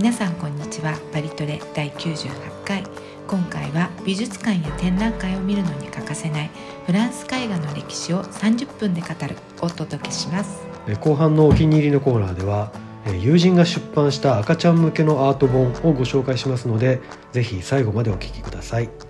皆さんこんにちは。バリトレ第98回。今回は美術館や展覧会を見るのに欠かせないフランス絵画の歴史を30分で語るをお届けします。え後半のお気に入りのコーナーではえ友人が出版した赤ちゃん向けのアート本をご紹介しますのでぜひ最後までお聞きください。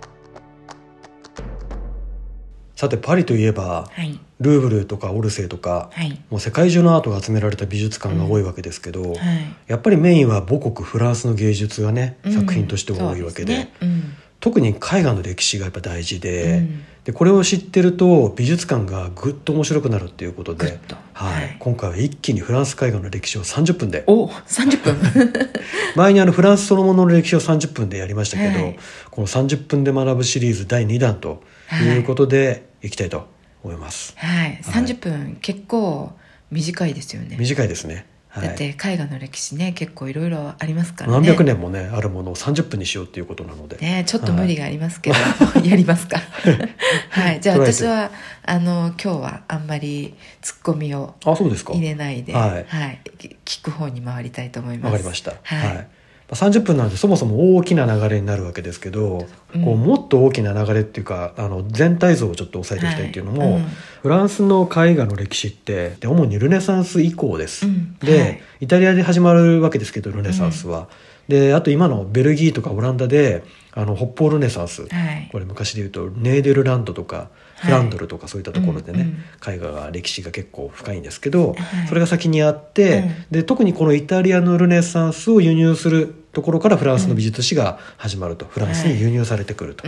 さてパリといえばはい。ルーブルとかオルセーとかはい。もう世界中のアートが集められた美術館が多いわけですけど、はい。やっぱりメインは母国フランスの芸術がね、うん。作品として多いわけでね。うん。特に絵画の歴史がやっぱ大事で,、うん。でこれを知ってると美術館がぐっと面白くなるっていうことではい。はい。今回は一気にフランス絵画の歴史を30分で。お30分。前にあのフランスそのものの歴史を30分でやりましたけど、はい。この30分で学ぶシリーズ第2弾ということでいきたいと思います、はい。30分結構短いですよね。短いですね、はい、だって絵画の歴史ね結構いろいろありますからね。何百年もねあるものを30分にしようっていうことなので、ねちょっと無理がありますけど、やりますか はい。じゃあ私はあの今日はあんまりツッコミをあそうですか。入れないで、はい。き聞く方に回りたいと思います。わかりました。はい。まあ30分なんでそもそも大きな流れになるわけですけど、うん。こうもっと大きな流れっていうかあの全体像をちょっと押さえていきたいっていうのも、はい。うんフランスの絵画の歴史ってで主にルネサンス以降です。うん。で、はい。イタリアで始まるわけですけどルネサンスは。であと今のベルギーとかオランダであの北方ルネサンス、はい。これ昔で言うとネーデルランドとかい。フランドルとかそういったところでね、絵画が歴史が結構深いんですけど、はい。それが先にあって、うん。で特にこのイタリアのルネサンスを輸入するところからフランスの美術史が始まると、フランスに輸入されてくると。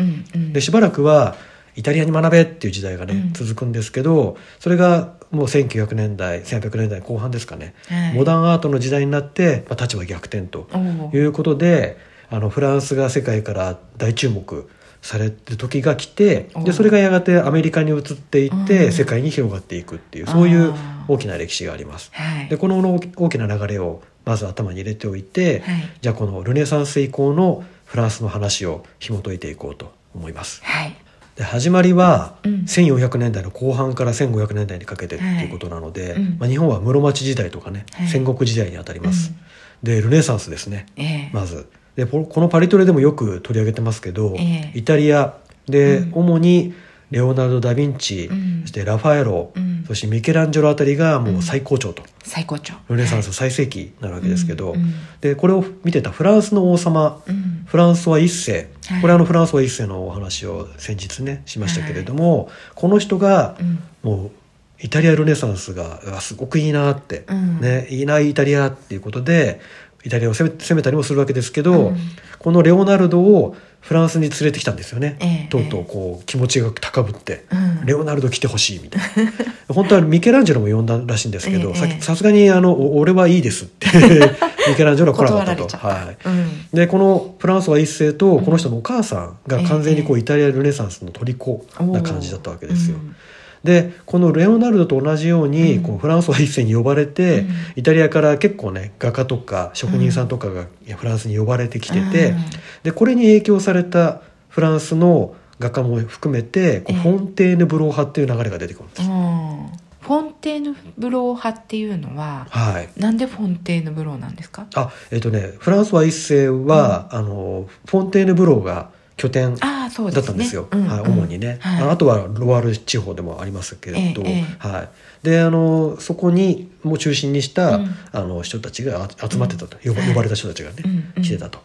でしばらくはイタリアに学べっていう時代がね、うん。続くんですけどそれがもう1900年代1800年代後半ですかね、はい。モダンアートの時代になって、まあ、立場逆転ということであのフランスが世界から大注目される時が来ておでそれがやがてアメリカに移っていって、うん。世界に広がっていくっていうそういう大きな歴史があります。はい。でこの大きな流れをまず頭に入れておいて、はい。じゃあこのルネサンス以降のフランスの話を紐解いていこうと思います。はい。で始まりはうん。1400年代の後半から1500年代にかけてっていうことなので、はいうん。まあ、日本は室町時代とかね、はい。戦国時代にあたります。でルネサンスですね。ええ。まずでここのパリトレでもよく取り上げてますけど、ええ。イタリア。で、うん。主にレオナルド・ダ・ヴィンチ、うん。そしてラファエロ、うん。そしてミケランジェロあたりがもう最高潮と、最高潮。ルネサンス最盛期になるわけですけど、うんうんでこれを見てたフランスの王様、うん。フランソワ一世、はい。これあのフランソワ一世のお話を先日ねしましたけれども、この人がうん。もうイタリアルネサンスがあすごくいいなって、うん。ね、いいなイタリアっていうことでイタリアを攻め攻めたりもするわけですけど、うん。このレオナルドをフランスに連れてきたんですよね、ええ。とうとうこう気持ちが高ぶって、うん。レオナルド来てほしいみたいな。本当はミケランジェロも呼んだらしいんですけど、ええ。ささすがにあのお俺はいいですって ミケランジェロは来なかったと。た、はい。うん。でこのフランソワ一世とこの人のお母さんが完全にこうええ。イタリアルネサンスの虜な感じだったわけですよ。うんでこのレオナルドと同じように、うん。こうフランソワ一世に呼ばれて、うん。イタリアから結構ね画家とか職人さんとかがフランスに呼ばれてきてて、うん。でこれに影響されたフランスの画家も含めてこうええ。フォンテーヌ・ブロー派っていう流れが出てくるんです。うん。フォンテーヌブロー派っていうのははい。なんでフォンテーヌブローなんですか？あえっ、とねフランソワ一世は、あのフォンテーヌ・ブローが拠点だったんですよ、うんはい、主にね、はい。ああとはロワール地方でもありますけれど、えええはい、であのそこにも中心にした、うん。あの人たちがあ集まってたと、呼ばはい呼ばれた人たちがね、来てたと。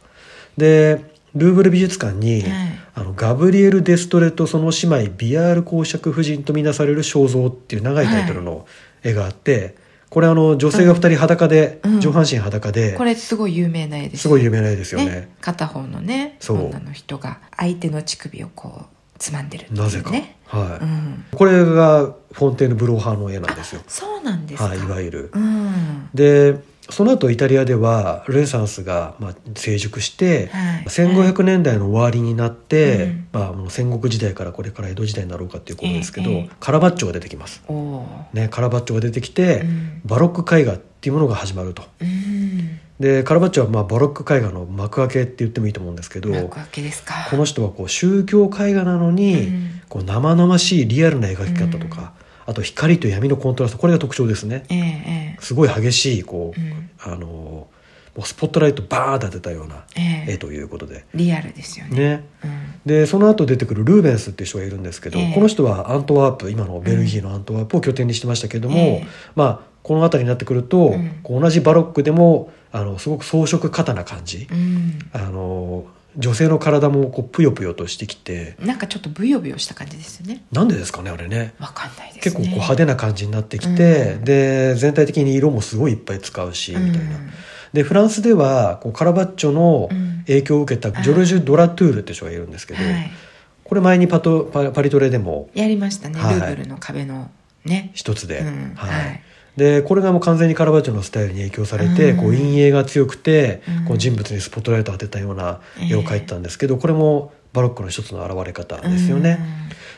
でルーブル美術館に、はい。あのガブリエル・デストレとその姉妹ビアール公爵夫人とみなされる肖像っていう長いタイトルの絵があって、これあの女性が2人裸で、うん。上半身裸で、これすごい有名な絵です。すごい有名な絵ですよね。片方のね女の人が相手の乳首をこうつまんでるっていうね。なぜか、はい。うん、これがフォンテーヌ・ブロー派の絵なんですよ。そうなんですか、はい、いわゆる。うん。でその後イタリアではルネサンスがまあ成熟して、はい。1500年代の終わりになって、うん。まあ、もう戦国時代からこれから江戸時代になろうかっていうことですけど、ええ。カラバッチョが出てきます、ね、カラバッチョが出てきて、うん。バロック絵画っていうものが始まると。うん。でカラバッチョはまあバロック絵画の幕開けって言ってもいいと思うんですけど幕開けですか。この人はこう宗教絵画なのに、うん。こう生々しいリアルな描き方とか、あと光と闇のコントラストこれが特徴ですね。えええすごい激しいこう、えうん。あのもうスポットライトバー当てたようなええ。絵ということで。リアルですよね。ね、うん。でその後出てくるルーベンスっていう人がいるんですけど、ええ。この人はアントワープ今のベルギーのアントワープを拠点にしてましたけども、ええ。まあこの辺りになってくると、うん。こう同じバロックでもあのすごく装飾過多な感じ、うん。あの女性の体もこうぷよぷよとしてきてなんかちょっとブヨブヨした感じですよね。なんでですかねあれね。わかんないです結構こうね派手な感じになってきて、うん。で全体的に色もすごいいっぱい使うし、みたいな。うんでフランスではこうカラバッチョのうん。影響を受けたジョルジュ・ドラトゥールって人がいるんですけど、はい。これ前にパトパパリトレでもやりましたね、はい。ルーブルの壁のね。一つで、うん。はい。はいでこれがもう完全にカラバッチョのスタイルに影響されて、うん。こう陰影が強くて、うん。こう人物にスポットライトを当てたような絵を描いてたんですけど、これもバロックの一つの現れ方ですよね。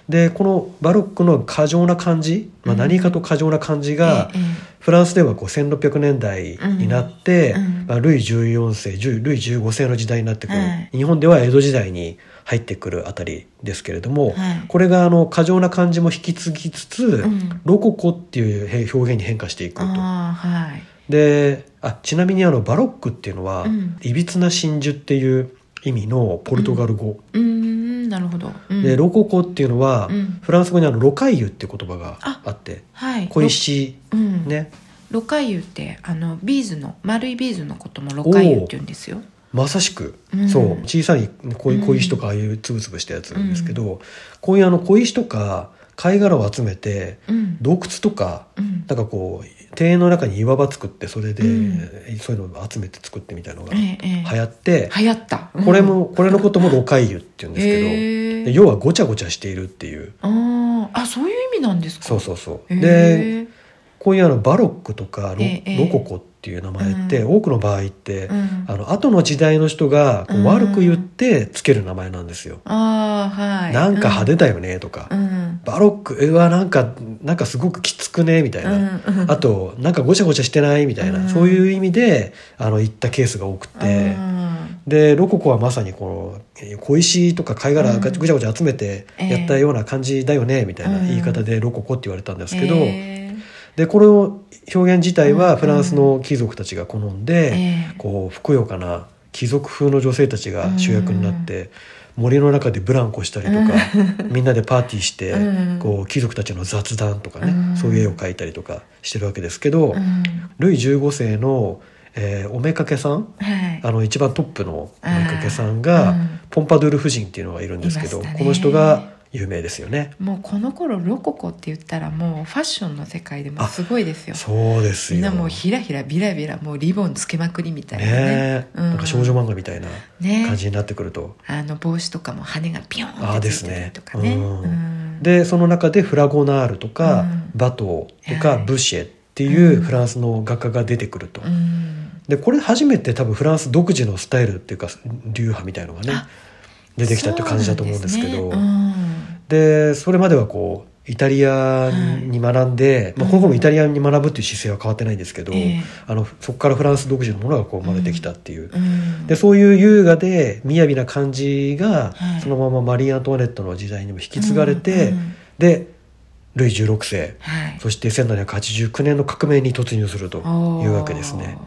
でこのバロックの過剰な感じ、まあ、うん。何かと過剰な感じうんが、えええフランスではこう1600年代になって、うん。うん。まあ、ルイ14世10ルイ15世の時代になってくる、はい。日本では江戸時代に入ってくるあたりですけれども、はい。これがあの過剰な感じも引き継ぎつつ、ん。ロココっていう表現に変化していくと。はい。であちなみにあのバロックっていうのは、うん。いびつな真珠っていう意味のポルトガル語、うーんなるほど、うん。でロココっていうのは、うん。フランス語にあのロカイユっていう言葉があってはい。小石ね。ロカイユってあのビーズの丸いビーズのこともロカイユって言うんですよまさしく、うん。そう小さい小うん。小石とかああいうつぶつぶしたやつなんですけど、こういうあの小石とか貝殻を集めてうん。洞窟とかうん。なんかこう庭園の中に岩場作ってそれで、うん。そういうのを集めて作ってみたいのが流行って、流行った、うん。これもこれのこともロカイユって言うんですけど、へえ。で要はごちゃごちゃしているっていう。あー。あそういう意味なんですか？そうそうそう。へえ。でこういうあのバロックとかロ,、ええ。ロココっていう名前って、うん。多くの場合って、うん。あの後の時代の人がこううん。悪く言ってつける名前なんですよ。ああはい。なんか派手だよねとか、うん。バロックえはなんかなんかすごくきつくねみたいな、うん。うん。あとなんかごちゃごちゃしてないみたいな、うん。そういう意味であの言ったケースが多くて、うん。でロココはまさにこのえー小石とか貝殻ぐちゃぐちゃ集めてやったような感じだよねみたいなうん。言い方でロココって言われたんですけど、えでこれを表現自体うん。はフランスの貴族たちが好んで、ええ。こうふくよかな貴族風の女性たちが主役になって、森の中でブランコしたりとか、みんなでパーティーして、うん。こう貴族たちの雑談とかね、うん。そういう絵を描いたりとかしてるわけですけど、うん。ルイ15世の、えーおめかけさんはい。あの一番トップのおめかけさんが、うん。ポンパドゥール夫人っていうのがいるんですけど、ね。この人が有名ですよね。もうこの頃ロココって言ったらもうファッションの世界でもすごいですよ。そうですよ。みんなもうひらひらビラビラもうリボンつけまくりみたいなね。ねえ、うん。なんか少女漫画みたいなね。感じになってくると。あの帽子とかも羽がピョンってついてたですね。りとかね。うん。うん。でその中でフラゴナールとか、うん。バトーとか、はい。ブシェっていううん。フランスの画家が出てくると、うん。でこれ初めて多分フランス独自のスタイルっていうか流派みたいのがねあ出てきたっていう感じだと思うんですけどでそれまではこうイタリアに学んで、まあ、この子もイタリアに学ぶっていう姿勢は変わってないんですけど、ええ。あのそこからフランス独自のものがこう生まれてきたっていう、うん。でそういう優雅で雅な感じが、はい。そのままマリー・アントワネットの時代にも引き継がれて、うんうんでルイ16世。はい。そして1789年の革命に突入するというわけですね。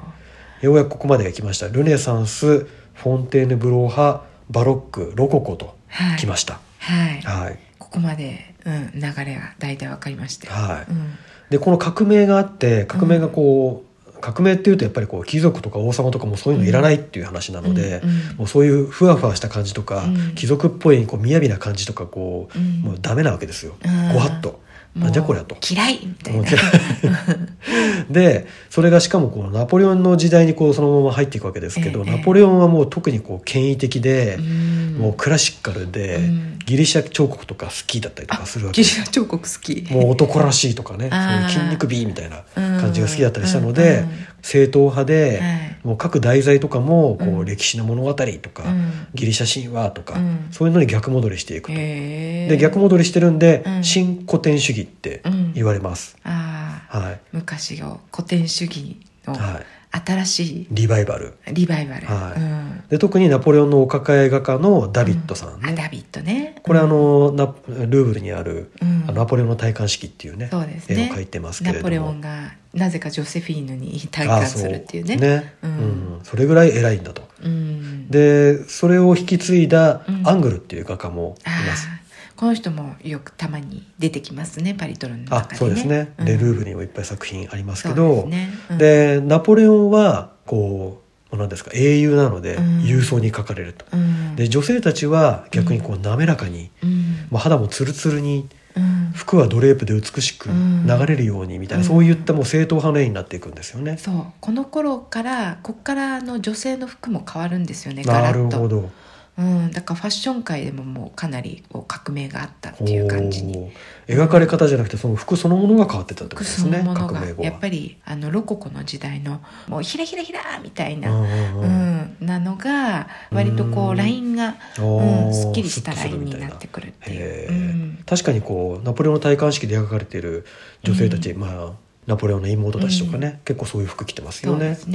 ようやくここまで来ました。ルネサンスフォンテーヌブロー派バロックロココとはい。来ました。はい。はい、ここまで、うん、流れが大体わかりまして。はい。うん。でこの革命があって革命がこう、革命っていうとやっぱりこう貴族とか王様とかもそういうのいらないっていう話なので、うんうん。もうそういうふわふわした感じとか、うん。貴族っぽいこう雅な感じとかこう、うん。もうダメなわけですよ、うんごわっと。なんじゃこりゃと。嫌いみたいな。でそれがしかもこうナポレオンの時代にこうそのまま入っていくわけですけど、ええナポレオンはもう特にこう権威的で、うん。もうクラシカルで、うん。ギリシャ彫刻とか好きだったりとかするわけ。ギリシャ彫刻好き。もう男らしいとかね そういう筋肉美みたいな感じが好きだったりしたのうんでうん正統派で、はい。もう各題材とかもこううん。歴史の物語とか、うん。ギリシャ神話とか、うん。そういうのに逆戻りしていくと。で逆戻りしてるんで、うん。新古典主義って言われます。はい。昔を古典主義のはい、新しいリバイバル。リバイバル、はい。うん。で特にナポレオンのお抱え画家のダビッドさんね、あダビッドね。これあうん。のナルーブルにある、うん。あのナポレオンの戴冠式っていうねそうですね。絵を描いてますけれども。ナポレオンがなぜかジョセフィーヌに戴あ冠するっていうね。ね、う。うん。ん。それぐらい偉いんだと。うん。でそれを引き継いだうん。アングルっていう画家もいあます、ーこの人もよくたまに出てきますねパリトルのあ中でね。そうですね、うん。でルーブルにもいっぱい作品ありますけそうどですね。うん。でナポレオンはこう何ですか英雄なのでうん。勇壮に描かれると、うん。で女性たちは逆にこう滑らかに、うん。まあ、肌もツルツルにうん。服はドレープで美しくうん。流れるようにみたいな、うん。そういったもう正統派の絵になっていくんですよね。そう。この頃からこっからの女性の服も変わるんですよねガなラッと。るほどうん、だからファッション界でももうかなりこう革命があったっていう感じに。描かれ方じゃなくてその服そのものが変わってたってこと服そですねのものが。やっぱりあのロココの時代のもうひらひらひらみたいな、うんううん。んなのが割とこううんラインが、うん、すっきりしたラインになってくるっていへう。うー。ん確かにこうナポレオンの戴冠式で描かれている女性たち、まあナポレオンの妹たちとかね、結構そういう服着てますよね。そうです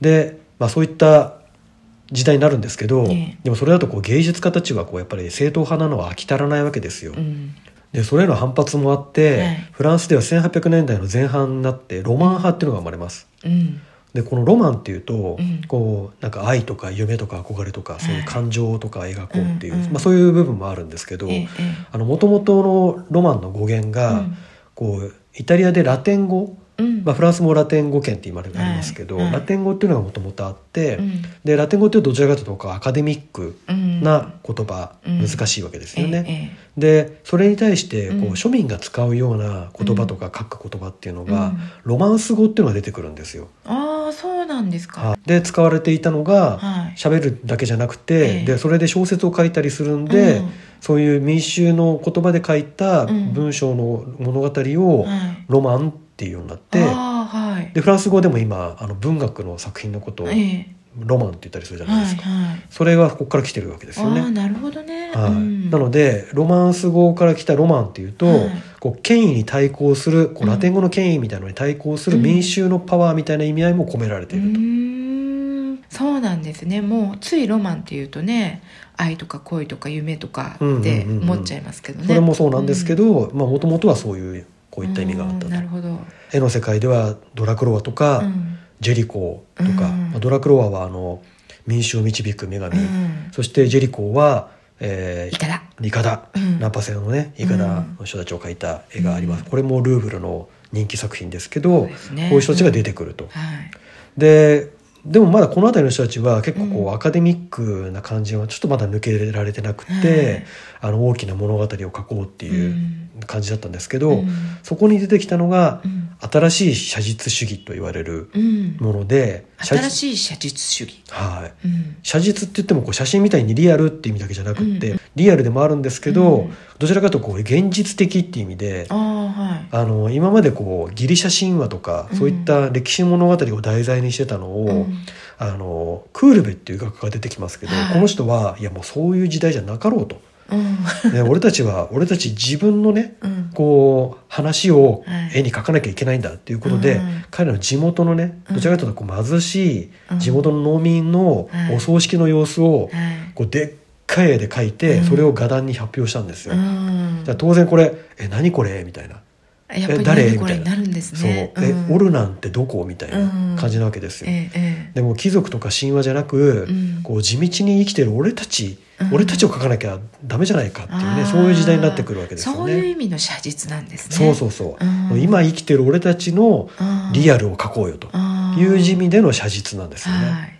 ね。まあ、そういった時代になるんですけど、ええ。でもそれだとこう芸術家たちはこうやっぱり正統派なのは飽き足らないわけですよ。うん。でそれへの反発もあって、はい。フランスでは1800年代の前半になってロマン派っていうのが生まれます。うん。でこのロマンっていうと、うん。こうなんか愛とか夢とか憧れとかそういう感情とか描こうっていう、うんうんまあ、そういう部分もあるんですけどえええあのロマンの語源えが、うん。こうイタリアでラテン語、うん。まあ、フランスもラテン語圏って今ありますけど、はい。はい。ラテン語っていうのがもともとあって、うん。でラテン語っていうとどちらかというとアカデミックうんな言葉、うん。難しいわけですよね。ええでそれに対してこう、うん。庶民が使うような言葉とか書く言葉っていうのが、うん。ロマンス語っていうのが出てくるんですよ。ああそうなんですか。はい。で使われていたのがはい。喋、るだけじゃなくて、ええ。でそれで小説を書いたりするんで、うん。そういう民衆の言葉で書いたうん。文章の物語をはい。ロマンっていうようになって、はい。でフランス語でも今あの文学の作品のことをええ。ロマンって言ったりするじゃないはいですか、はい。それがここから来てるわけですよね。なるほどね。はい。うん。なのでロマンス語から来たロマンっていうと、はい。こう権威に対抗するこうんうラテン語の権威みたいなのに対抗するうん。民衆のパワーみたいな意味合いも込められていると。うーん。そうなんですね。もうついロマンっていうとね愛とか恋とか夢とかってうんうんうんうん。思っちゃいますけどね、それもそうなんですけどもともとはそういうこういった意味があったうんとなるほど、絵の世界ではドラクロワとか、うん。ジェリコとか、うん。まあドラクロワはあの民衆を導く女神、うん。そしてジェリコは、えいかだ。ー、イカダ、うん。ナンパ船のねイカダの人たちを描いた絵があります、うん。これもルーブルの人気作品ですけそどね。こういう人たちが出てくると。はい。ででもまだこの辺りの人たちは結構こう、うん。アカデミックな感じはちょっとまだ抜けられてなくて、あの大きな物語を書こうっていう感じだったんですけど、うん。そこに出てきたのがうん。新しい写実主義と言われるうん。もので、写実新しい写実主義、はい、うん。写実って言ってもこう写真みたいにリアルって意味だけじゃなくって、うん。リアルでもあるんですけど、うん。どちらかというとこう現実的っていう意味ではい。あの今までこうギリシャ神話とか、うん。そういった歴史物語を題材にしてたのを、うん。あのクールベっていう画家が出てきますけど、はい。この人はいやもうそういう時代じゃなかろうと、うん。ね、俺たちは俺たち自分のねうん。こう話をはい。絵に描かなきゃいけないんだっていうことで、うん彼らの地元のねうん。どちらかというとこう貧しいうん。地元の農民のはい。お葬式の様子をはい。こうでっかい絵で描いてうん。それを画壇に発表したんですよ。うん。じゃあ当然これ「え何これ?」みたいなやっぱり誰？何これになるんですそう、ねえう。ん。オルなんてどこ？みたいな感じなわけですよ。えええでも貴族とか神話じゃなく、うん。こう地道に生きてる俺たち、うん。俺たちを描かなきゃダメじゃないかっていうねそういう時代になってくるわけですよそういうね。意味の写実なんですね。そうそうそう、うん。今生きてる俺たちのリアルを描こうよと。いう地味での写実なんですよね。はい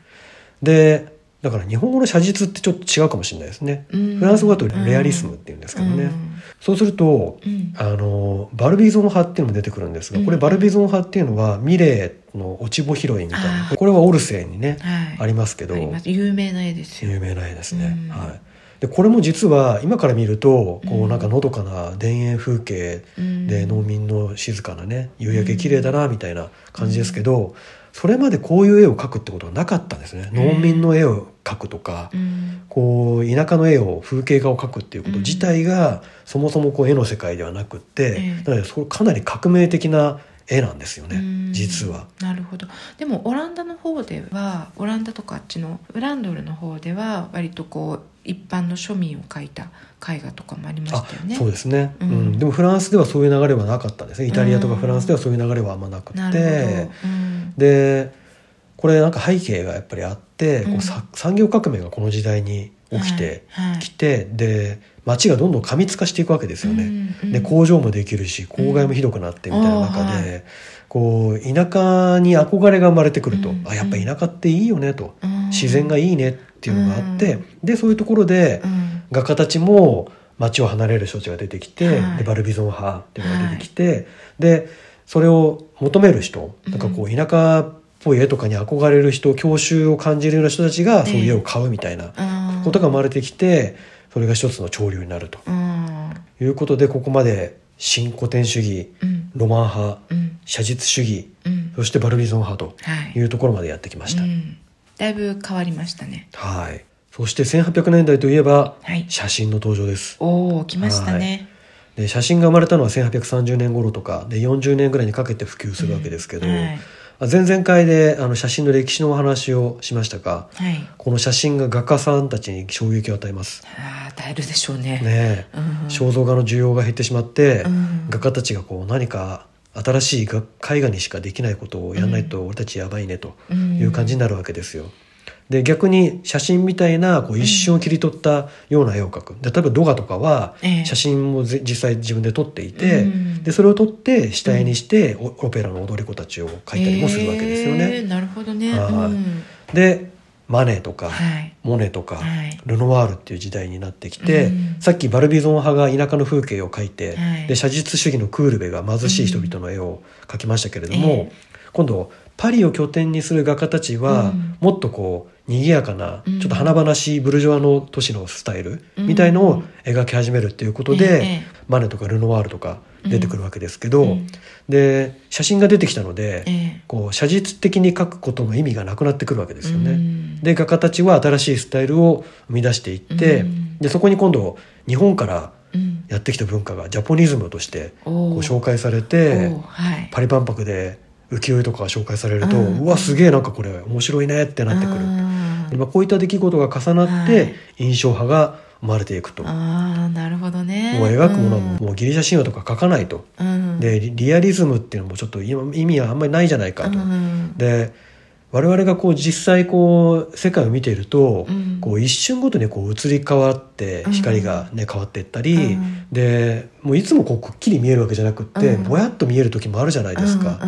でだから日本語の写実ってちょっと違うかもしれないですね。うん。フランス語だとレアリスムっていうんですけどね。うんそうするとうん。あのバルビゾン派っていうのも出てくるんですが、うん。これバルビゾン派っていうのはミレーの落ち穂拾いみたいなこれはオルセーにね、はい。ありますけど有名な絵ですよ。有名な絵ですね、うん。はい。でこれも実は今から見るとこううん。なんかのどかな田園風景で農民の静かなね夕焼け綺麗だなみたいな感じですけど、それまでこういう絵を描くってことはなかったんですね。農民の絵を描くとか、うん。こう田舎の絵を風景画を描くっていうこと自体がそもそもこう絵の世界ではなくって、ええ。なのでそれかなり革命的な絵なんですよねうん。実は。なるほど。でもオランダの方ではオランダとかあっちのウランドルの方では割とこう一般の庶民を描いた絵画とかもありましあたよね。そうですね、ううん。んでもフランスではそういう流れはなかったんです。ねイタリアとかフランスではそういう流れはあんまなくてど、うん。でこれなんか背景がやっぱりあって、こうん。うさ産業革命がこの時代に起きてはいはい。きて、で街がどんどん過密化していくわけですよね。うんうん。で工場もできるし公害もひどくなってみたいな中で、うんはい。こう田舎に憧れが生まれてくると、うんあやっぱ田舎っていいよねと、うん。自然がいいねっていうのがあって、うん。でそういうところでうん。画家たちも街を離れる人たちが出てきて、はい。でバルビゾン派っていうのが出てきて、でそれを求める人なんかこう田舎っぽい絵とかに憧れる人郷愁を感じるような人たちがそういう絵を買うみたいなうんことが生まれてきてそれが一つの潮流になると。うん。いうことでここまで新古典主義うん。ロマン派うん。写実主義うん。そしてバルビゾン派とはい。いうところまでやってきました。うん。だいぶ変わりましたね。はい。そして1800年代といえばはい。写真の登場です。おお来ましたね。で写真が生まれたのは1830年頃とかで40年ぐらいにかけて普及するわけですけど、前々回であの写真の歴史のお話をしましたがはい。この写真が画家さんたちに衝撃を与えます。ああ与えるでしょうね。ねえ。うん肖像画の需要が減ってしまって、うん。画家たちがこう何か新しい画絵画にしかできないことをやらないと俺たちやばいねという感じになるわけですよ。で逆に写真みたいなこう一瞬を切り取ったような絵を描く。で例えばドガとかはええ。写真もぜ実際自分で撮っていて、うんでそれを撮って下絵にして、オオペラの踊り子たちを描いたりもするわけですよへね。ーなるほどね。でマネとか、はい。モネとか、はい。ルノワールっていう時代になってきて、うん。さっきバルビゾン派が田舎の風景を描いて、はい。で写実主義のクールベが貧しい人々の絵を描きましたけれども、ええ。今度パリを拠点にする画家たちは、うん。もっとこう賑やかな、うん。ちょっと華々しいブルジョワの都市のスタイルうん。みたいのを描き始めるっていうことで、ええマネとかルノワールとか出てくるわけですけど、うん。で写真が出てきたので、ええ。こう写実的に描くことの意味がなくなってくるわけですよね。うん。で画家たちは新しいスタイルを生み出していって、うん。でそこに今度日本からうん。やってきた文化がジャポニズムとしてこう紹介されてパリ万博で浮世絵とかが紹介されると、うんうわすげえなんかこれ面白いねってなってくる、あーでまあ、こういった出来事が重なっはてい。印象派が生まれていくと、もあーなるほどね。う描くものはもうもうギリシャ神話とか描かないと、うん。でリリアリズムっていうのもちょっと今意味はあんまりないじゃないかと、うん。で我々がこう実際こう世界を見ていると、うん。こう一瞬ごとにこう移り変わってうん。光がね、変わっていったり、うん。でもういつもこうくっきり見えるわけじゃなくって、うん。ぼやっと見える時もあるじゃないですか。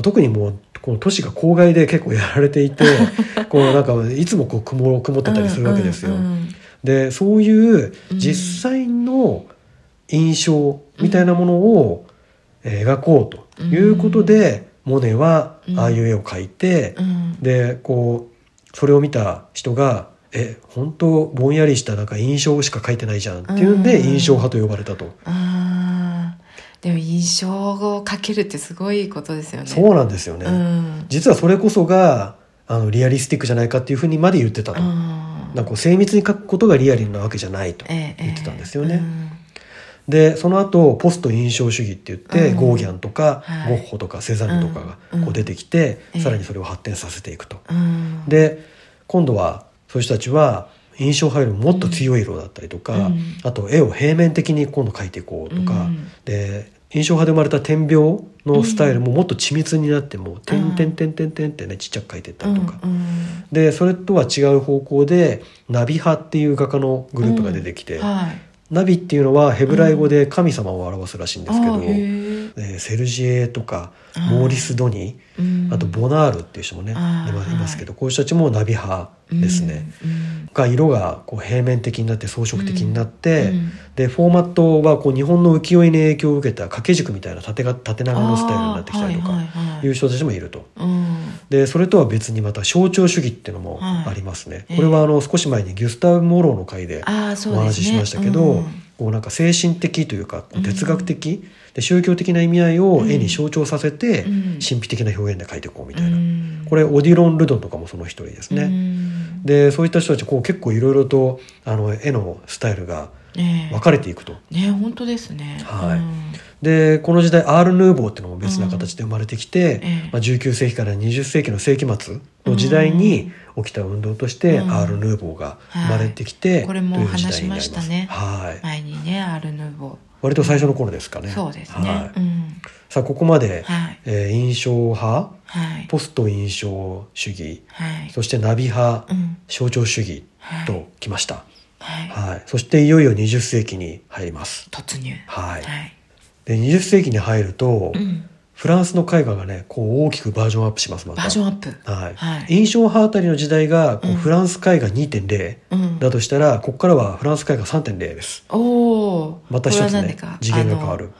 特にもうこの都市が郊外で結構やられていて こうなんかいつもこう曇曇ってたりするわけですよ。でそういううん。実際の印象みたいなものをえー描こうということで、モネはああいう絵を描いて、うん。でこうそれを見た人が「え本当ぼんやりしたなんか印象しか描いてないじゃん」っていうんでうん。印象派と呼ばれたと。でも印象をかけるってすごいことですよね。そうなんですよね。うん。実はそれこそがあのリアリスティックじゃないかっていうふうにまで言ってたと。うん。なんか精密に描くことがリアリーなわけじゃないとええ。言ってたんですよね。うんでその後ポスト印象主義って言って、うん。ゴーギャンとか、はい。ゴッホとかセザンヌとかがうん。こう出てきて、うん。さらにそれを発展させていくと。うん。で今度はそういう人たちは印象派よりももっと強い色だったりとか、うん。あと絵を平面的に今度描いていこうとか、うん。で印象派で生まれた点描のスタイルももっと緻密になってもう「点点点点点」ってねちっちゃく描いていったりとか。でそれとは違う方向でナビ派っていう画家のグループが出てきて、はいナビっていうのはヘブライ語で神様を表すらしいんですけど、あーへー。えーセルジエとかモーリス・ドニうん。あとボナールっていう人もね、いますけどこういう人たちもナビ派ですね。うんが色がこう平面的になって装飾的になって、うんでフォーマットはこう日本の浮世絵に影響を受けた掛け軸みたいな縦が縦長のスタイルになってきたりとかいはいはい。いう人たちもいると。うん。でそれとは別にまた象徴主義っていうのもはい。ありますね、ええこれはあの少し前にギュスターブ・モローの回でお話ししましたけど、うん。こうなんか精神的というか哲学的、で宗教的な意味合いを絵に象徴させて、うん。神秘的な表現で描いていこうみたいな、うん。これオディロン・ルドンとかもその一人ですね、うん。でそういった人たちこう結構いろいろとあの絵のスタイルがね分かれていくと。ね本当ですね。はい。うん。でこの時代アール・ヌーボーっていうのも別な形で生まれてきて、ええ。まあ、19世紀から20世紀の世紀末の時代に起きた運動として、うん。アール・ヌーボーが生まれてきて、はい。これも話しましたね。はい。前にねアルヌーボ割と最初の頃ですかね。ーそうですね、はい。うん。さあここまで、はい。えー印象派はい。ポスト印象主義はい。そしてナビ派、うん。象徴主義はい。ときました、はい。はい、そしていよいよ20世紀に入ります。突入。はい。はい。で20世紀に入ると、うんフランスの絵画がねこう大きくバージョンアップしますまた。バージョンアップ。はい。はい。印象派あたりの時代がこううんフランス絵画2.0うん。だとしたら、ここからはフランス絵画3.0です。おおまた一つね次元が変わる。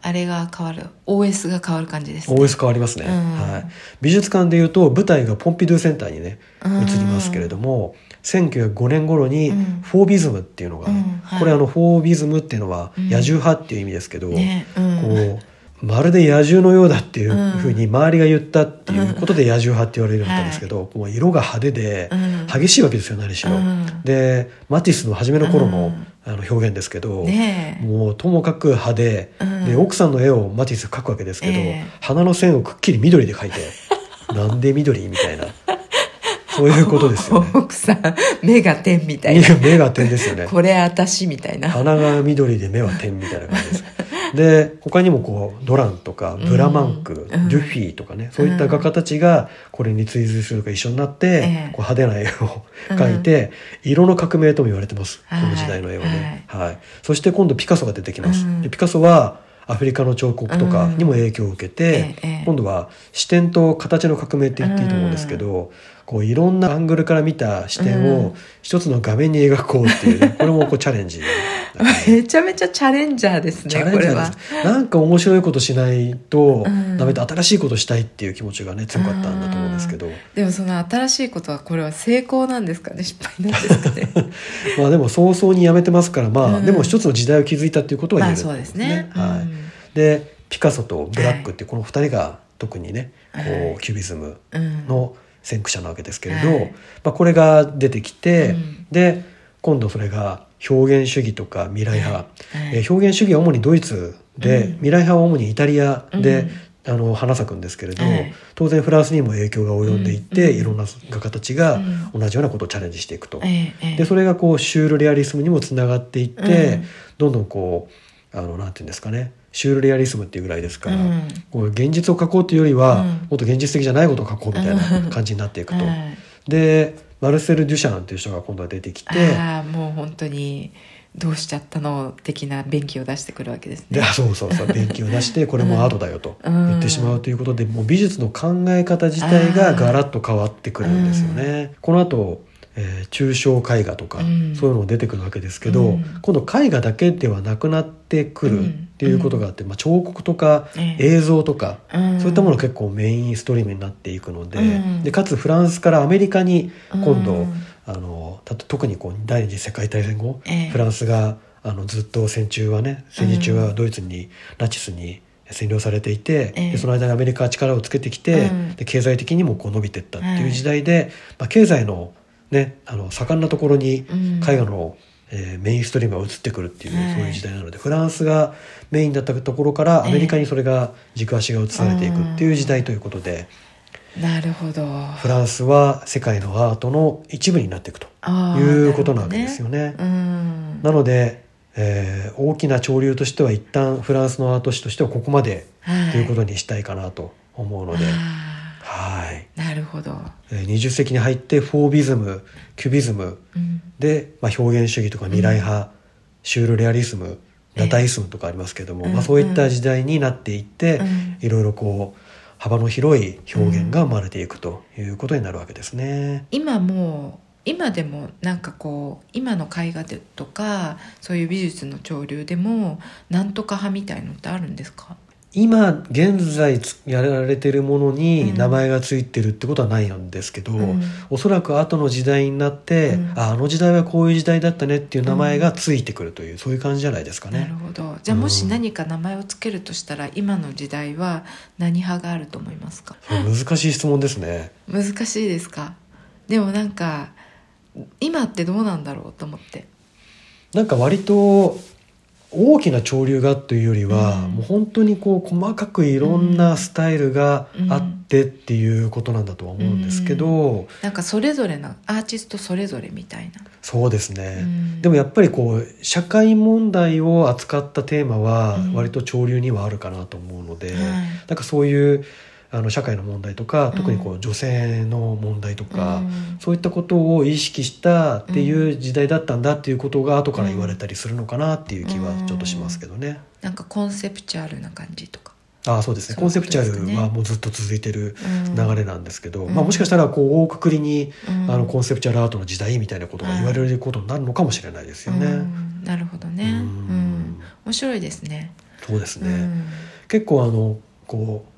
あれが変わる。OS が変わる感じですね。OS 変わりますね、うん。はい、美術館でいうと舞台がポンピドゥセンターにねうん。移りますけれども1905年頃にうん。フォービズムっていうのがね、うん。はい。これあのフォービズムっていうのはうん野獣派っていう意味ですけど、ね。うん。こうまるで野獣のようだっていうふうに周りが言ったっていうことで野獣派って言われるようになったんですけど、もう色が派手でうん。激しいわけですよ何しろ。うん。でマティスの初めの頃の,、うん。あの表現ですけど、もうともかく派手、うん。で奥さんの絵をマティス描くわけですけど、ええ。鼻の線をくっきり緑で描いて なんで緑みたいな。そういうことですよね。奥さん目が点みたいな。目が点ですよね。これ私みたいな。鼻が緑で目は点みたいな感じです。で他にもこうドランとかブラマンク、うん。デュフィーとかねそういった画家たちがこれに追随するか一緒になって、ええ。こう派手な絵を描いて、色の革命とも言われてます。こはい。の時代の絵はね、はい。そして今度ピカソが出てきます、うん。でピカソはアフリカの彫刻とかにも影響を受けて、今度は視点と形の革命って言っていいと思うんですけど、こういろんなアングルから見た視点うん。を一つの画面に描こうっていうね、これもこうチャレンジな感じめちゃめちゃチャレンジャーですチねこれはャレンジャーです。なんか面白いことしないとうん。ダメで新しいことしたいっていう気持ちがね強かったんだと思うんですけど。でもその新しいことはこれは成功なんですかね失敗なんですかね。まあでも早々にやめてますからまあ、うん。でも一つの時代を築いたっていうことはまあ言える。そうですね。はいうん。でピカソとブラックってこの二人が特にね、はい。こうキュビズムうん。の先駆者なわけですけれど、はい。まあ、これが出てきて、うん。で今度それが表現主義とか未来派、はい。えー表現主義は主にドイツで、うん。未来派は主にイタリアで、あの花咲くんですけれど、はい。当然フランスにも影響が及んでいって、うん。いろんな画家たちがうん。同じようなことをチャレンジしていくと。でそれがこうシュールレアリスムにもつながっていって、うん。どんどんこうあのなんていうんですかねシュールレアリスムっていうぐらいですから、うん。こう現実を描こうというよりは、うん。もっと現実的じゃないことを描こうみたいな感じになっていくと。はい。でマルセル・デュシャンっていう人が今度は出てきてああもう本当にどうしちゃったの的な便器を出してくるわけですね。そうそうそう便器を出して これもアートだよとうん。言ってしまうということでもう美術の考え方自体がガラッと変わってくるんですよね。この後えー抽象絵画とか、うん。そういうのも出てくるわけですけど、うん。今度絵画だけではなくなってくるっていうことがあって、まあ、彫刻とかええ。映像とか、うん。そういったものが結構メインストリームになっていくので,、うん。でかつフランスからアメリカに今度、うんあのた特にこう第二次世界大戦後、ええ。フランスがあのずっと戦中はね戦時中はドイツに、ナチスに占領されていて、ええ。でその間にアメリカは力をつけてきて、うん。で経済的にもこう伸びていったっていうはい時代で、まあ、経済の,、ね、あの盛んなところにうん。絵画の、えーメインストリームが移ってくるっていう、はい。そういう時代なのでフランスがメインだったところからアメリカにそれが軸足が移されていくっていう時代ということで、なるほど。フランスは世界のアートの一部になっていくということなわけですよね。うん。なので、えー大きな潮流としては一旦フランスのアート史としてはここまではい。ということにしたいかなと思うので、あはい、ーなるほど、えー20世紀に入ってフォービズムキュビズムうん。で、まあ、表現主義とか未来派、シュールレアリスムダタイスムとかありますけども、うん。まあ、そういった時代になっていって、うん。いろいろこう幅の広い表現が生まれていくということになるわけですね。今もう今でもなんかこう今の絵画でとかそういう美術の潮流でもなんとか派みたいのってあるんですか？今現在つやられてるものうん。に名前がついてるってことはないんですけど、うん。おそらく後の時代になって、うん。ああの時代はこういう時代だったねっていう名前がついてくるという、そういう感じじゃないですかね。なる。ほど。じゃあもし何か名前をつけるとしたら今の時代は何派があると思いますか？難しい質問ですね。難しいですか？でもなんか今ってどうなんだろうと思って。なんか割と大きな潮流がというよりは、うん。もう本当にこう細かくいろんなスタイルがあってっていうことなんだとは思うんですけど、なんかそれぞれのアーティストそれぞれみたいな、そうですね、うん。でもやっぱりこう社会問題を扱ったテーマはうん。割と潮流にはあるかなと思うので、はい。なんかそういうあの社会の問題とかうん。特にこう女性の問題とか、うん。そういったことを意識したっていう時代だったんだっていうことが後から言われたりするのかなっていう気はちょっとしますけどね。なんかコンセプチュアルな感じとか、ああそうですね。そういうコンセプチュアルはもうずっと続いてるうん。流れなんですけど、うん。まあ、もしかしたらこう大くくりに、うん。あのコンセプチュアルアートの時代みたいなことが言われることになるのかもしれないですよね。うん。なるほどね、ううんん。面白いですね。そうですね、うん。結構あのこう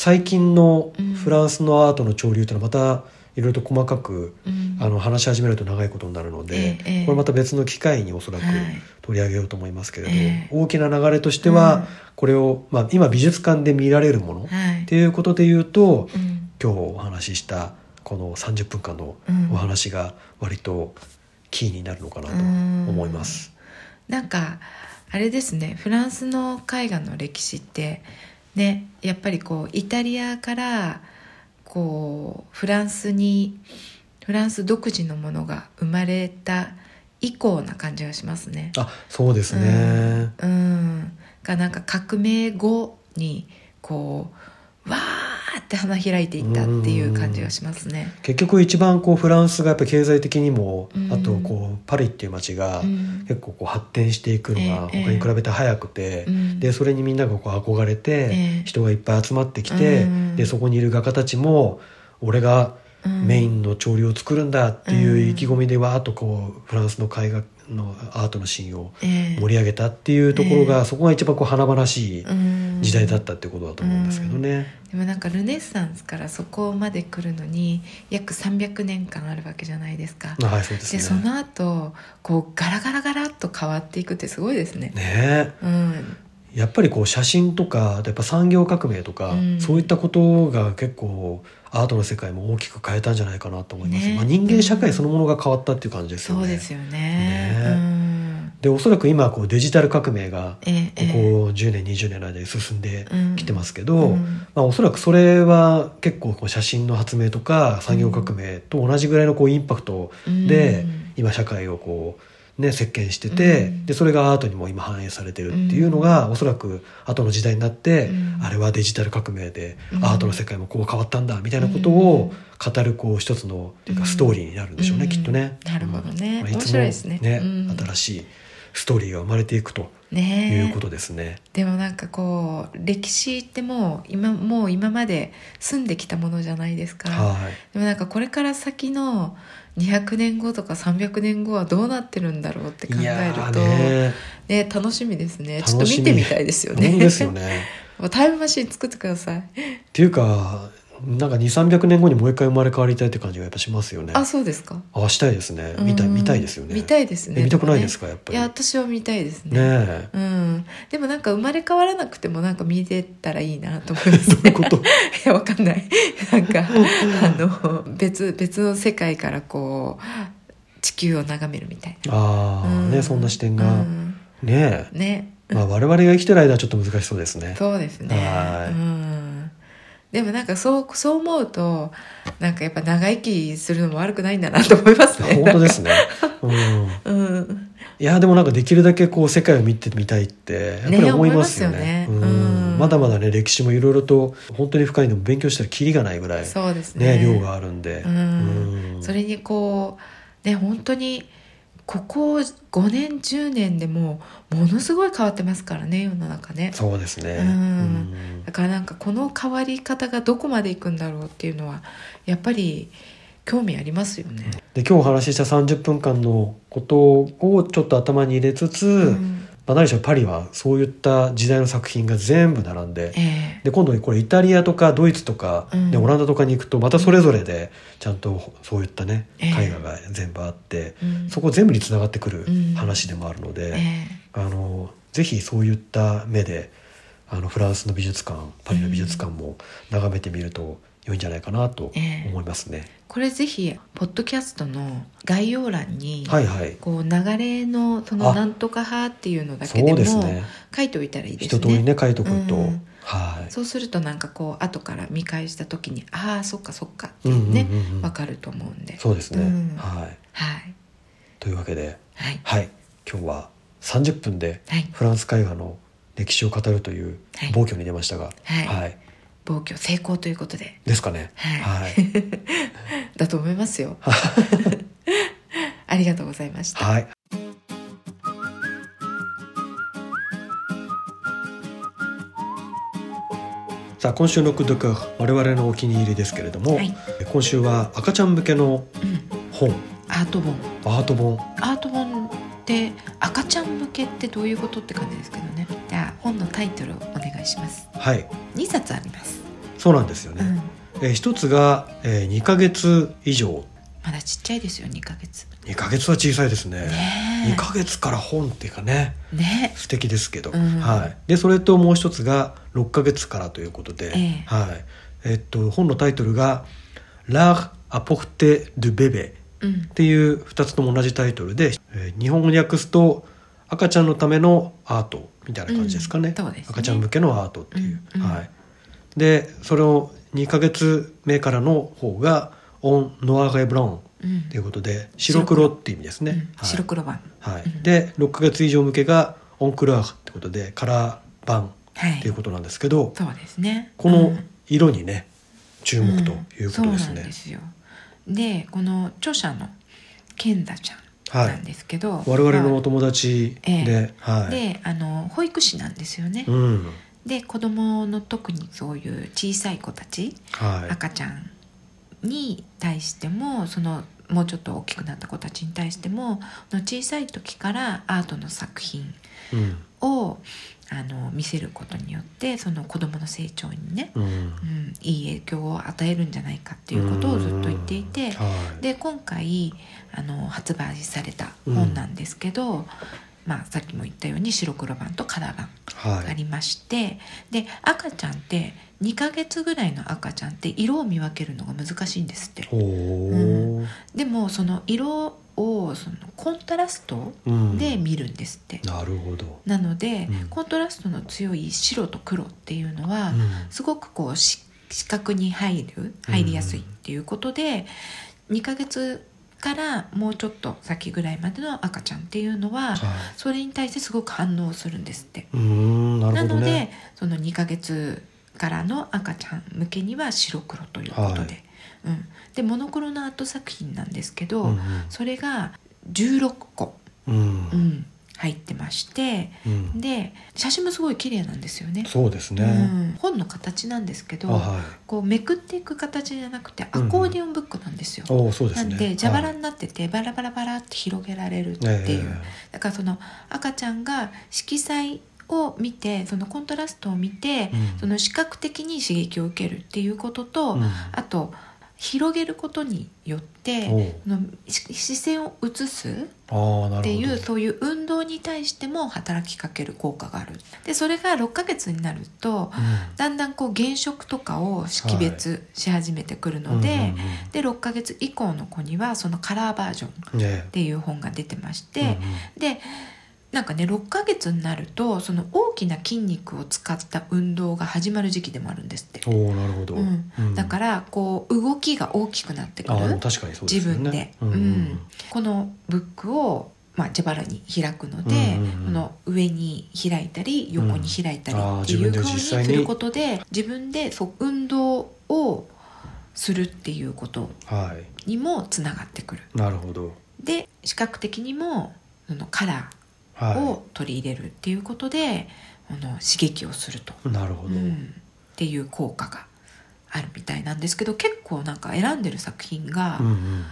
最近のフランスのアートの潮流というのはまたいろいろと細かくうん。あの話し始めると長いことになるので、えこれまた別の機会におそらくはい。取り上げようと思いますけれど、ええ。大きな流れとしてはこれを、まあ、今美術館で見られるもの、はい。っていうことで言うとうん。今日お話ししたこの30分間のうん。お話が割とキーになるのかなと思います。なんかあれですねフランスの絵画の歴史ってねやっぱりこうイタリアからこうフランスにフランス独自のものが生まれた以降な感じがしますね。あそうですね、うん、うん。がなんか革命後にこうわーって花開いていったっていう感じがしますね。結局一番こうフランスがやっぱ経済的にも、うん。あとこうパリっていう街がうん。結構こう発展していくのがええ他に比べて早くて、うん。でそれにみんながこう憧れて、ええ。人がいっぱい集まってきて、うん。でそこにいる画家たちも俺がうん。メインの潮流を作るんだっていう意気込みでわーっとこうフランスの絵画のアートのシーンをええ。盛り上げたっていうところが、ええ。そこが一番こう華々しいうん。時代だったってことだと思うんですけどね。でもなんかルネッサンスからそこまで来るのに約300年間あるわけじゃないですか。はいそうですね。でその後こうガラガラガラっと変わっていくってすごいですね。ね。うん、やっぱりこう写真とかやっぱ産業革命とか、うん。そういったことが結構アートの世界も大きく変えたんじゃないかなと思います、ね。まあ、人間社会そのものが変わったっていう感じですよね。そうですよね。ね。うん、でおそらく今こうデジタル革命がええここ10年20年の間で進んできてますけど、うん。まあ、おそらくそれは結構こう写真の発明とか産業革命と同じぐらいのこうインパクトでうん。今社会をこうね席巻してて、うん。でそれがアートにも今反映されてるっていうのが、おそらく後の時代になって、うん。あれはデジタル革命でうん。アートの世界もこう変わったんだみたいなことを語るこう一つのっていうかうん。ストーリーになるんでしょうね、うん。きっとね。なるほどね。面まあつも白いですね。うん。新しいストーリーが生まれていくとね。いうことですね。でもなんかこう歴史ってもう今もう今まで住んできたものじゃないですか。はい。でもなんかこれから先の200年後とか300年後はどうなってるんだろうって考えるとーねね楽しみですね。ちょっと見てみたいですよね。ですよね。タイムマシン作ってください。っていうかなんか2300年後にもう一回生まれ変わりたいって感じがやっぱしますよね。あそうですか。あしたいですね。見たいうん見たいですよね。見たいですね。え見たくないですかかやっぱり。いや私は見たいですね。ねえ。うん、でもなんか生まれ変わらなくてもなんか見れたらいいなと思います。どういうこと？いやわかんない。なんかあの別別の世界からこう地球を眺めるみたいああ、な、うん。ねそんな視点が、うん。ねえ。ね。まあ我々が生きてる間はちょっと難しそうですね。そうですね。はい。うんでもなんかそうそう思うとなんかやっぱ長生きするのも悪くないんだなと思いますね本当ですね。うん。うんいやでもなんかできるだけこう世界を見てみたいってやっぱり思いますよね。ねうんうんまだまだね歴史もいろいろと本当に深いのも勉強したらキリがないぐらいそうですねね量があるんで。うんうんそれにこうね本当にここ5年10年でもものすごい変わってますからね世の中ねそうですね。うんうんだからなんかこの変わり方がどこまでいくんだろうっていうのはやっぱり興味ありますよね。で今日お話しした30分間のことをちょっと頭に入れつつ、うんまあ、何しろパリはそういった時代の作品が全部並んでえで今度これイタリアとかドイツとか、うん。でオランダとかに行くとまたそれぞれでちゃんとそういったねええ。絵画が全部あって、うん。そこ全部につながってくるうん。話でもあるので、え。あのぜひそういった目であのフランスの美術館パリの美術館も眺めてみると良いんじゃないかなとええ思いますね。これぜひポッドキャストの概要欄に、はいはい。こう流れのそのあなんとか派っていうのだけでも。書いておいたらいいですね一通りね書いとくと、うんはい。そうするとなんかこう後から見返した時にああそっかそっかってうんうんうんねうんわかると思うんでそうですね。うんはい。はいというわけで、はいはい。今日は30分ではいフランス絵画の歴史を語るというはい暴挙に出ましたが、はい暴挙成功ということで。ですかね。はい。はい。だと思いますよ。ありがとうございました。はい。さあ今週の「クドク我々のお気に入りですけれども、はい。今週は赤ちゃん向けのうん。本アート本。アート本。アート本って赤ちゃん向けってどういうことって感じですけどね。じゃあ本のタイトルをお願いします。はい。2冊あります、そうなんですよね、うん、えー一つが、えー、2ヶ月以上。まだちっちゃいですよ2ヶ月。2ヶ月は小さいですね。ね2ヶ月から本っていうかね。えね。素敵ですけど、うん。はい、でそれともう一つが6ヶ月からということで、ええ。はい。えっと、本のタイトルが「L'art à portée du bébé」うん。っていう2つとも同じタイトルで、えー日本語に訳すと「赤ちゃんのためのアート」みたいな感じですかね,、うん。ね。赤ちゃん向けのアートっていう、うん。うん。はい、でそれを2ヶ月目からの方が「オン・ノア・レ・ブラン」うん。ということで白黒っていう意味ですね、うん。はい。白黒版。はい。うん。で6ヶ月以上向けがオンクラーってことでカラー版はい。っていうことなんですけど、そうですね。この色にね注目ということですうん。そうなねんで。すよ。でこの著者の健太ちゃんなんですけど、我々のお友達で、え。はい、であの保育士なんですよね、うん、で子供の特にそういう小さい子たち、はい、赤ちゃんに対してもそのもうちょっと大きくなった子たちに対しても小さい時からアートの作品うん、をあの見せることによってその子供の成長にね、うん、うん、いい影響を与えるんじゃないかっていうことをずっと言っていて、はい、で今回あの発売された本なんですけど、まあ、さっきも言ったように白黒版とカラー版はい、ありまして、で赤ちゃんって2ヶ月ぐらいの赤ちゃんって色を見分けるのが難しいんですって。おお、でもその色をそのコントラストうん、で見るんですって、なるほど、なので、うん。コントラストの強い白と黒っていうのは、うん。すごくこうし視覚に入る入りやすいっていうことで、2ヶ月からもうちょっと先ぐらいまでの赤ちゃんっていうのは、はい、それに対してすごく反応するんですって。なるほどなのでね。その2ヶ月からの赤ちゃん向けには白黒ということで、はい。うん、でモノクロのアート作品なんですけど、うんうん。それが16個、うん。う、ん、入ってましてうん、で写真もすごい綺麗なんですよね。そうですね。うん、本の形なんですけど、あはい、こうめくっていく形じゃなくてアうんうんコーディオンブックなんですよ。おお、そうですね。なんで蛇腹はいになっててバラバラバラって広げられるってえいう、だからその赤ちゃんが色彩を見てそのコントラストを見て、うんその視覚的に刺激を受けるっていうことと、うんあと広げることによって視線を移す。っていうそういう運動に対しても働きかける効果がある。でそれが6ヶ月になるとうん。だんだんこう原色とかを識別し始めてくるので、うんうんうん。で6ヶ月以降の子にはそのカラーバージョンっねていう本が出てまして、うんうん。でなんかね6ヶ月になるとその大きな筋肉を使った運動が始まる時期でもあるんですって、おおなるほど、うん。うん。だからこう動きが大きくなってくる。確かにそうですね。分で、うんうんこのブックを、まあ、蛇腹に開くので、うんうんうん。この上に開いたり横に開いたりっていう自分で風にすることで自分でそう運動をするっていうことはにもつながってくる。いなるほど。で視覚的にもそのカラはーを取り入れるっていうことで、あの刺激をすると、いなるほど、うん。っていう効果があるみたいなんですけど結構なんか選んでる作品がうんうん。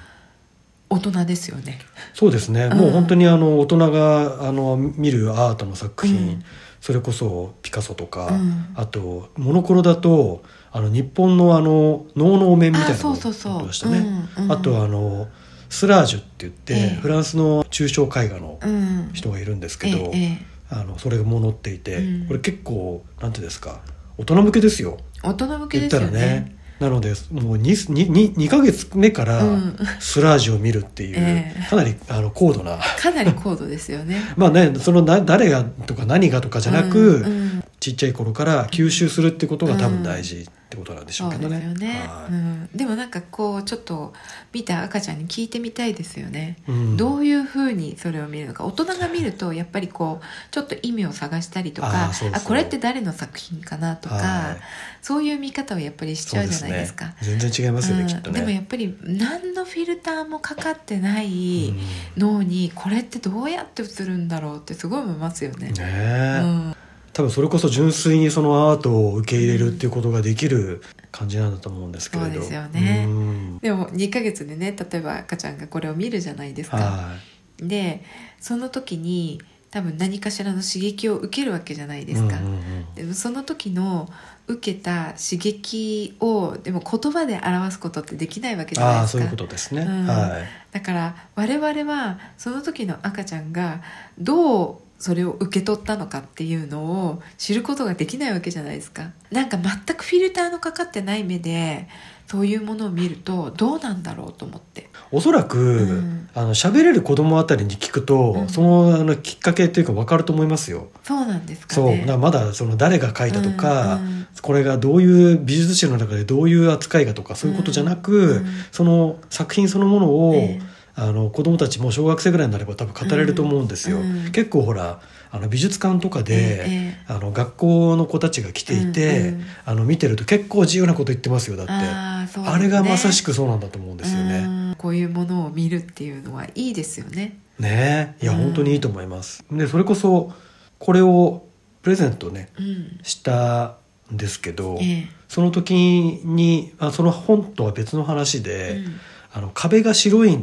大人ですよね。そうですね、うん。もう本当にあの大人があの見るアートの作品、うん。それこそピカソとか、うん。あとモノクロだとあの日本のあの能の面みたいなのをそうそう撮ってましたね。あとあのスラージュって言って、ええ。フランスの抽象絵画のうん。人がいるんですけど、えええあのそれも載っていて、うん。これ結構なんていうんですか大人向けですよ。大人向けですよね。言ったらね。なのでもう 2, 2, 2ヶ月目からうん。スラージを見るっていう、ええ。かなりあの高度な。かなり高度ですよね。まあねそのな誰がとか何がとかじゃなく、うんうんちっちゃい頃から吸収するってことが多分大事ってことなんでしょそううけどね。ですよね、はい。うん、でもなんかこうちょっと見た赤ちゃんに聞いてみたいですよね、うん。どういうふうにそれを見るのか。大人が見るとやっぱりこうちょっと意味を探したりとかあこれって誰の作品かなとか、はい。そういう見方をやっぱりしちゃうじゃないですか。そう全然違いますよね、うん。きっとね。でもやっぱり何のフィルターもかかってないうん。脳にこれってどうやって映るんだろうってすごい思いますよね。ねえ、うん多分それこそ純粋にそのアートを受け入れるっていうことができる感じなんだと思うんですけれど。そうですよね。うん。でも2ヶ月でね例えば赤ちゃんがこれを見るじゃないですか。はでその時に多分何かしらの刺激を受けるわけじゃないいですか。うんうんうん。でもその時の受けた刺激をでも言葉で表すことってできないわけじゃないですか。ああそういうことですね、うん。はい。だから我々はその時の赤ちゃんがどうそれを受け取ったのかっていうのを知ることができないわけじゃないですか。なんか全くフィルターのかかってない目でそういうものを見るとどうなんだろうと思って。おそらく、うん。あの喋れる子供あたりに聞くと、うん。そのあのきっかけっていうか分かると思いますよ。そうなんですかそう。ねだからまだその誰が書いたとか、うんうん。これがどういう美術史の中でどういう扱いがとかそういうことじゃなく、うん。その作品そのものを、ええあの子供たちも小学生ぐらいになれば多分語れると思うんですよ。うん。うん結構ほらあの美術館とかで、ええ。あの学校の子たちが来ていて、うんうん。あの見てると結構自由なこと言ってますよだって。あね。あれがまさしくそうなんだと思うんですよね。うん。こういうものを見るっていうのはいいですよね。ね。えいや、うん。本当にいいと思います。でそれこそこれをプレゼントねうん。したんですけど、ええ。その時にあその本とは別の話で、うん。あの壁が白い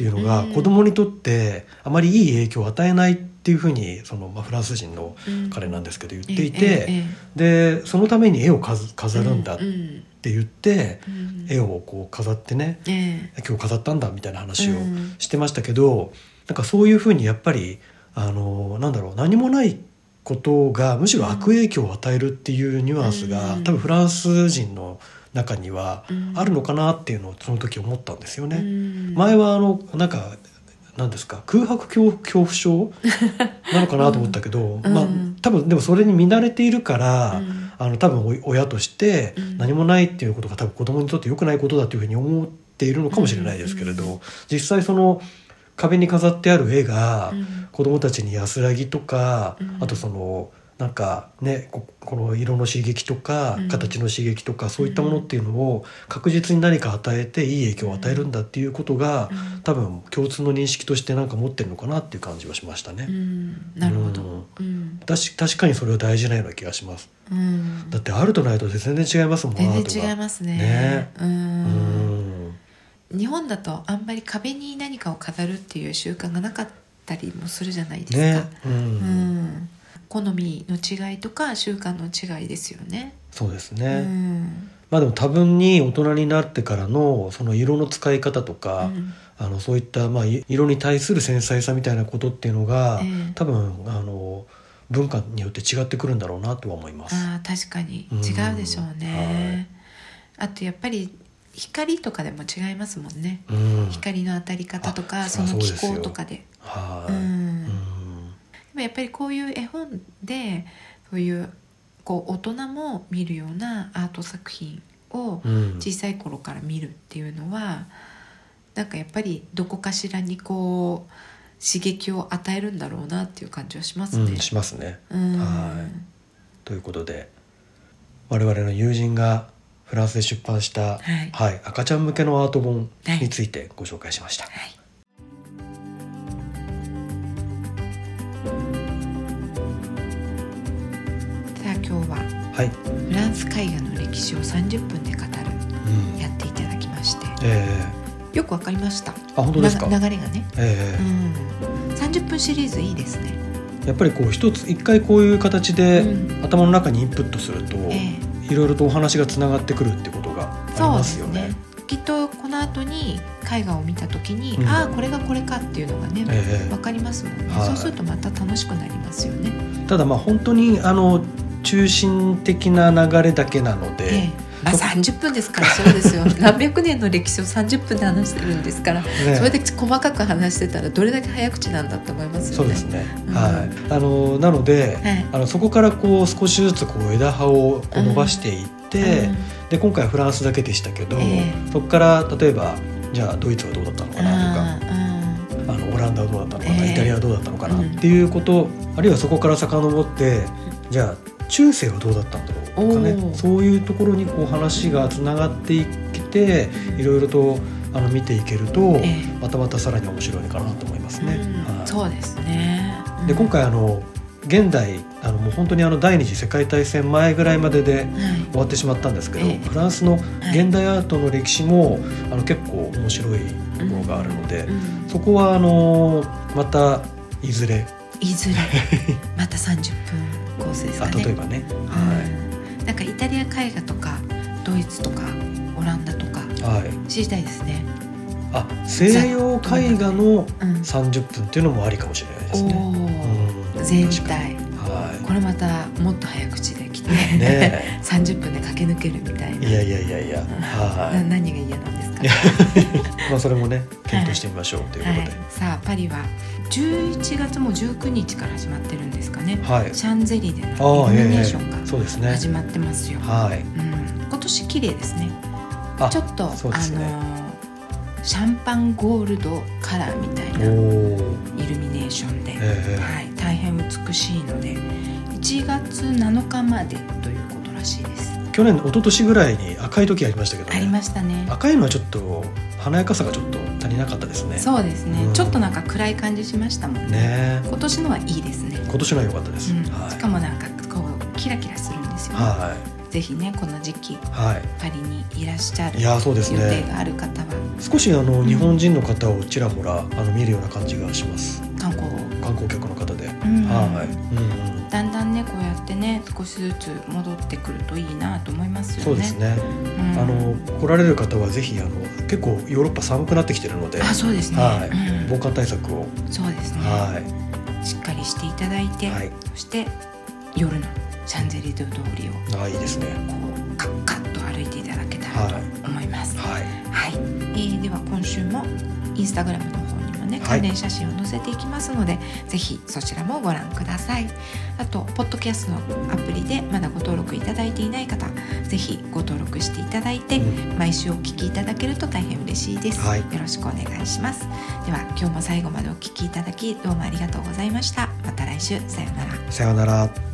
っていうのがうん。子供にとってあまりいい影響を与えないっていうふうにその、まあ、フランス人の彼なんですけど言っていて、でそのために絵を飾飾るんだっうんうん。て言って、うん。絵をこう飾ってねええ。今日飾ったんだみたいな話をうん。してましたけど、なんかそういうふうにやっぱりあのなんだろう何もないことがむしろ悪影響を与えるっていうニュアンスが、うん。多分フランス人の中にはうん。あるのかなっていうのをその時思ったんですよね。うん。前はあのなんか何ですか空白恐恐怖症？なのかなと思ったけど、うん。まあ多分でもそれに見慣れているから、うん。あの多分お親としてうん。何もないっていうことが多分子供にとって良くないことだというふうに思っているのかもしれないですけれど、うん。実際その壁に飾ってある絵がうん。子供たちに安らぎとか、うん。あとそのなんかねここの色の刺激とかうん。形の刺激とかそういったものっていうのを確実に何か与えていい影響を与えるんだっていうことがうん。多分共通の認識としてなんか持ってるのかなっていう感じはしましたね。うん。なるほど。うん。うん。確確かにそれは大事なような気がします。うん。だってあるとないとで全然違いますもんアー全然違いますね。ね。ううん。ん日本だとあんまり壁に何かを飾るっていう習慣がなかったりもするじゃないですか、ね。ううんん好みの違いとか習慣の違いですよね。そうですうね、ん。まあでも多分に大人になってからのその色の使い方とか、うん。あのそういったまあい色に対する繊細さみたいなことっていうのが、ええ。多分あの文化によって違ってくるんだろうなとは思います。ああ確かに。うん。違うでしょうね、あとやっぱり光とかでも違いますもんね。うん、光の当たり方とかあその気候とかで。はい、うんもやっぱりこういう絵本でそういうこう大人も見るようなアート作品をうん小さい頃から見るっていうのはなんかやっぱりどこかしらにこう刺激を与えるんだろうなっていう感じはしますね。うん、しますね。うんはいということで我々の友人がフランスで出版した、はい赤ちゃん向けのアート本についてご紹介しました。はいさあンス絵画の歴史を30分で語るうん。やっていただきまして。えよくわかりました。えあ本当ですか？な流れがね、えうん、30分シリーズいいですね。えやっぱりこう一つ一回こういう形でうん。頭の中にインプットすると、えいろいろとお話がつながってくるってことがありそうまですすね。よね。きっとこの後に絵画を見た時に、うん。ああこれがこれかっていうのがね、ええ。わかりますもんね、はい。そうするとまた楽しくなりますよね。ただまあ本当にあの中心的な流れだけなので、えまあ30分ですからそうですよ。何百年の歴史を30分で話してるんですから、ね。それで細かく話してたらどれだけ早口なんだと思いますよね。そうですね、うん。はい。あのなので、はいあのそこからこう少しずつこう枝葉をこう伸ばしていって、うん。で今回はフランスだけでしたけど、えそこから例えばじゃあドイツはどうだったのかなとかああのオランダはどうだったのかな、ええ。イタリアはどうだったのかな、うん。っていうことあるいはそこから遡ってじゃあ中世はどうだったんだろうとかねそういうところにこう話がつながっていっていろいろとあの見ていけると、ええ。またまたさらに面白いかなと思いますね。うん。はい。そうですね。で今回あの現代あのもう本当にあの第二次世界大戦前ぐらいまでではい。終わってしまったんですけど、ええ。フランスの現代アートの歴史もあの結構面白いところがあるので、うん。そこはあのまたいずれ。いずれ。また30分コースですかあね。例えばね、うんなんかイタリア絵画とかドイツとかオランダとかはい、はい、知りたいですね。あ西洋絵画のうん。30分っていうのもありかもしれないですね。おうん。お、全体。にはこれまたもっと早口で来て、い、ね30分で駆け抜けるみたいな。いやいやいやいや、なは何が嫌なんですか？い、まあそれもね検討してみましょうということはい、さあパリは11月も19日から始まってるんですかね。で、はい、シャンゼリゼあのイルミネーションが。始まってますよ。はい、うん、今年綺麗ですね。あちょっと、ねあのーシャンパンゴールドカラーみたいおなお、イルミネーションで、ええはい、大変美しいので1月7日までということらしいです。去年一昨年ぐらいに赤い時ありましたけどね。ありましたね。赤いのはちょっと華やかさがちょっと足りなかったですね。そうですね、うんちょっとなんか暗い感じしましたもんね。ね今年のはいいですね。今年のは良かったです。うんはいしかもなんかこうキラキラするんですよ、ね。はぜひねこの時期いはパリにいらっしゃるい。いやそうです予定ね。がある方は少しあのん日本人の方をちらほらあの見るような感じがします。観光を、観光客の方で。うんはい。うんうん。だんだんねこうやってね少しずつ戻ってくるといいなと思いますよね。そうですね。うんあの来られる方はぜひあの結構ヨーロッパ寒くなってきてるので、あそうですね。はいうん防寒対策をそうですね、はしっかりしていただいて、いはい。そして夜のシャンゼリゼ通りをあいいですね。こうカッカッと歩いていただけたらと思います。はい。はい、えーでは今週もインスタグラムのねはい。関連写真を載せていきますので、ぜひそちらもご覧ください。あとポッドキャストのアプリでまだご登録いただいていない方ぜひご登録していただいて、うん。毎週お聞きいただけると大変嬉しいです、はい。よろしくお願いします。では今日も最後までお聞きいただきどうもありがとうございました。また来週。さようなら。さようなら。